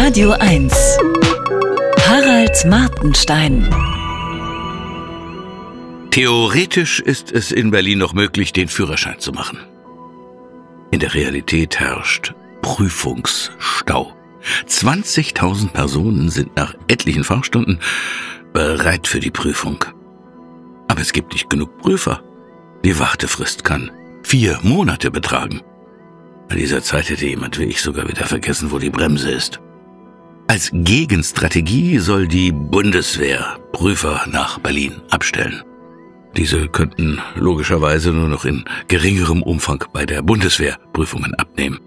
Radio 1. Harald Martenstein. Theoretisch ist es in Berlin noch möglich, den Führerschein zu machen. In der Realität herrscht Prüfungsstau. 20.000 Personen sind nach etlichen Fahrstunden bereit für die Prüfung. Aber es gibt nicht genug Prüfer. Die Wartefrist kann vier Monate betragen. Bei dieser Zeit hätte jemand wie ich sogar wieder vergessen, wo die Bremse ist. Als Gegenstrategie soll die Bundeswehr Prüfer nach Berlin abstellen. Diese könnten logischerweise nur noch in geringerem Umfang bei der Bundeswehr Prüfungen abnehmen.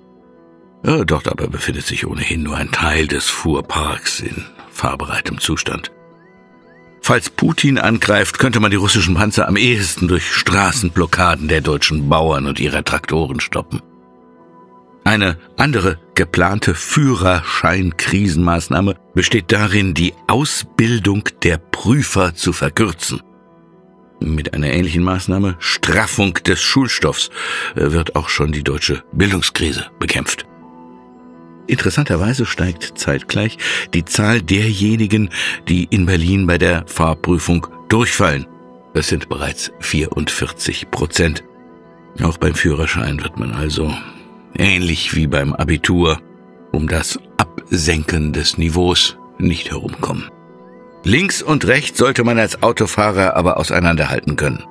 Ja, dort aber befindet sich ohnehin nur ein Teil des Fuhrparks in fahrbereitem Zustand. Falls Putin angreift, könnte man die russischen Panzer am ehesten durch Straßenblockaden der deutschen Bauern und ihrer Traktoren stoppen. Eine andere geplante Führerschein-Krisenmaßnahme besteht darin, die Ausbildung der Prüfer zu verkürzen. Mit einer ähnlichen Maßnahme, Straffung des Schulstoffs, wird auch schon die deutsche Bildungskrise bekämpft. Interessanterweise steigt zeitgleich die Zahl derjenigen, die in Berlin bei der Fahrprüfung durchfallen. Das sind bereits 44 Prozent. Auch beim Führerschein wird man also, ähnlich wie beim Abitur, um das Absenken des Niveaus nicht herumkommen. Links und rechts sollte man als Autofahrer aber auseinanderhalten können.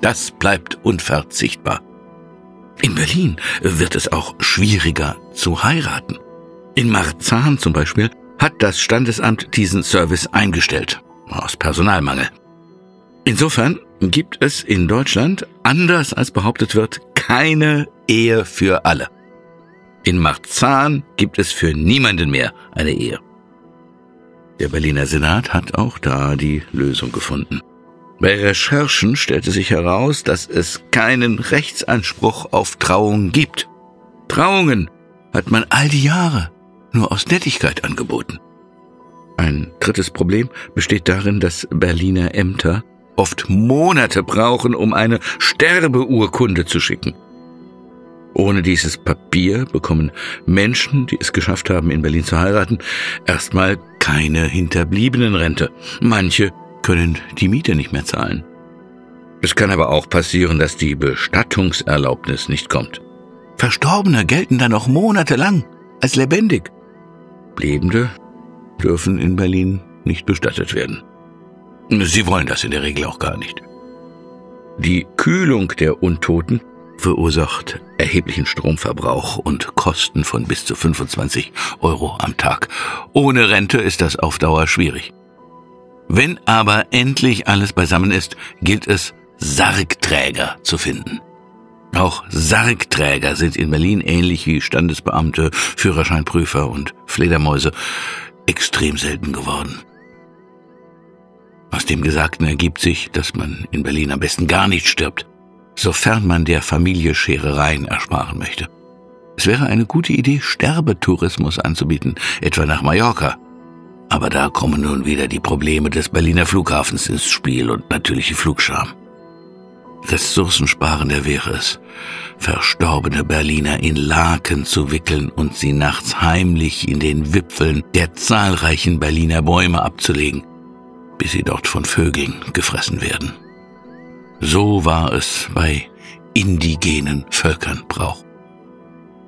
Das bleibt unverzichtbar. In Berlin wird es auch schwieriger zu heiraten. In Marzahn zum Beispiel hat das Standesamt diesen Service eingestellt, aus Personalmangel. Insofern gibt es in Deutschland, anders als behauptet wird, keine Ehe für alle. In Marzahn gibt es für niemanden mehr eine Ehe. Der Berliner Senat hat auch da die Lösung gefunden. Bei Recherchen stellte sich heraus, dass es keinen Rechtsanspruch auf Trauung gibt. Trauungen hat man all die Jahre nur aus Nettigkeit angeboten. Ein drittes Problem besteht darin, dass Berliner Ämter oft Monate brauchen, um eine Sterbeurkunde zu schicken. Ohne dieses Papier bekommen Menschen, die es geschafft haben, in Berlin zu heiraten, erstmal keine Hinterbliebenenrente. Manche können die Miete nicht mehr zahlen. Es kann aber auch passieren, dass die Bestattungserlaubnis nicht kommt. Verstorbene gelten dann noch monatelang als lebendig. Lebende dürfen in Berlin nicht bestattet werden. Sie wollen das in der Regel auch gar nicht. Die Kühlung der Untoten verursacht erheblichen Stromverbrauch und Kosten von bis zu 25 Euro am Tag. Ohne Rente ist das auf Dauer schwierig. Wenn aber endlich alles beisammen ist, gilt es, Sargträger zu finden. Auch Sargträger sind in Berlin ähnlich wie Standesbeamte, Führerscheinprüfer und Fledermäuse extrem selten geworden. Aus dem Gesagten ergibt sich, dass man in Berlin am besten gar nicht stirbt, sofern man der Familie Scherereien ersparen möchte. Es wäre eine gute Idee, Sterbetourismus anzubieten, etwa nach Mallorca. Aber da kommen nun wieder die Probleme des Berliner Flughafens ins Spiel und natürliche Flugscham. Ressourcensparender wäre es, verstorbene Berliner in Laken zu wickeln und sie nachts heimlich in den Wipfeln der zahlreichen Berliner Bäume abzulegen, bis sie dort von Vögeln gefressen werden. So war es bei indigenen Völkern Brauch.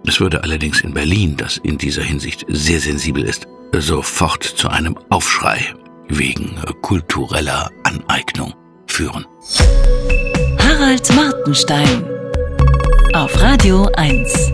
Es würde allerdings in Berlin, das in dieser Hinsicht sehr sensibel ist, sofort zu einem Aufschrei wegen kultureller Aneignung führen. Harald Martenstein auf Radio 1.